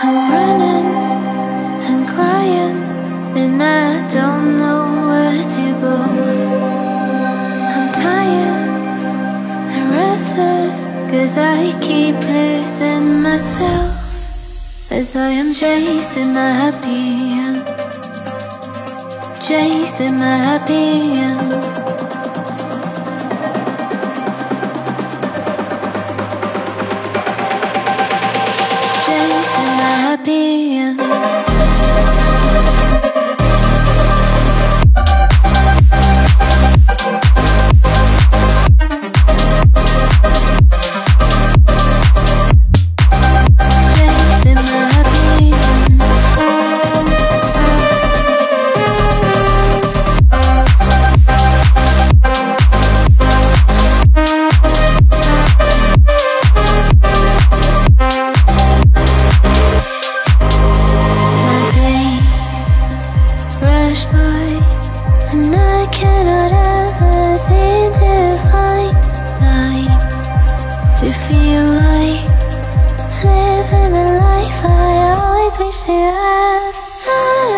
I'm running and crying, and I don't know where to go. I'm tired and restless, cause I keep losing myself as I am chasing my happy end. Chasing my happy end. try, and I cannot ever seem to find time to feel like living the life I always wish to have.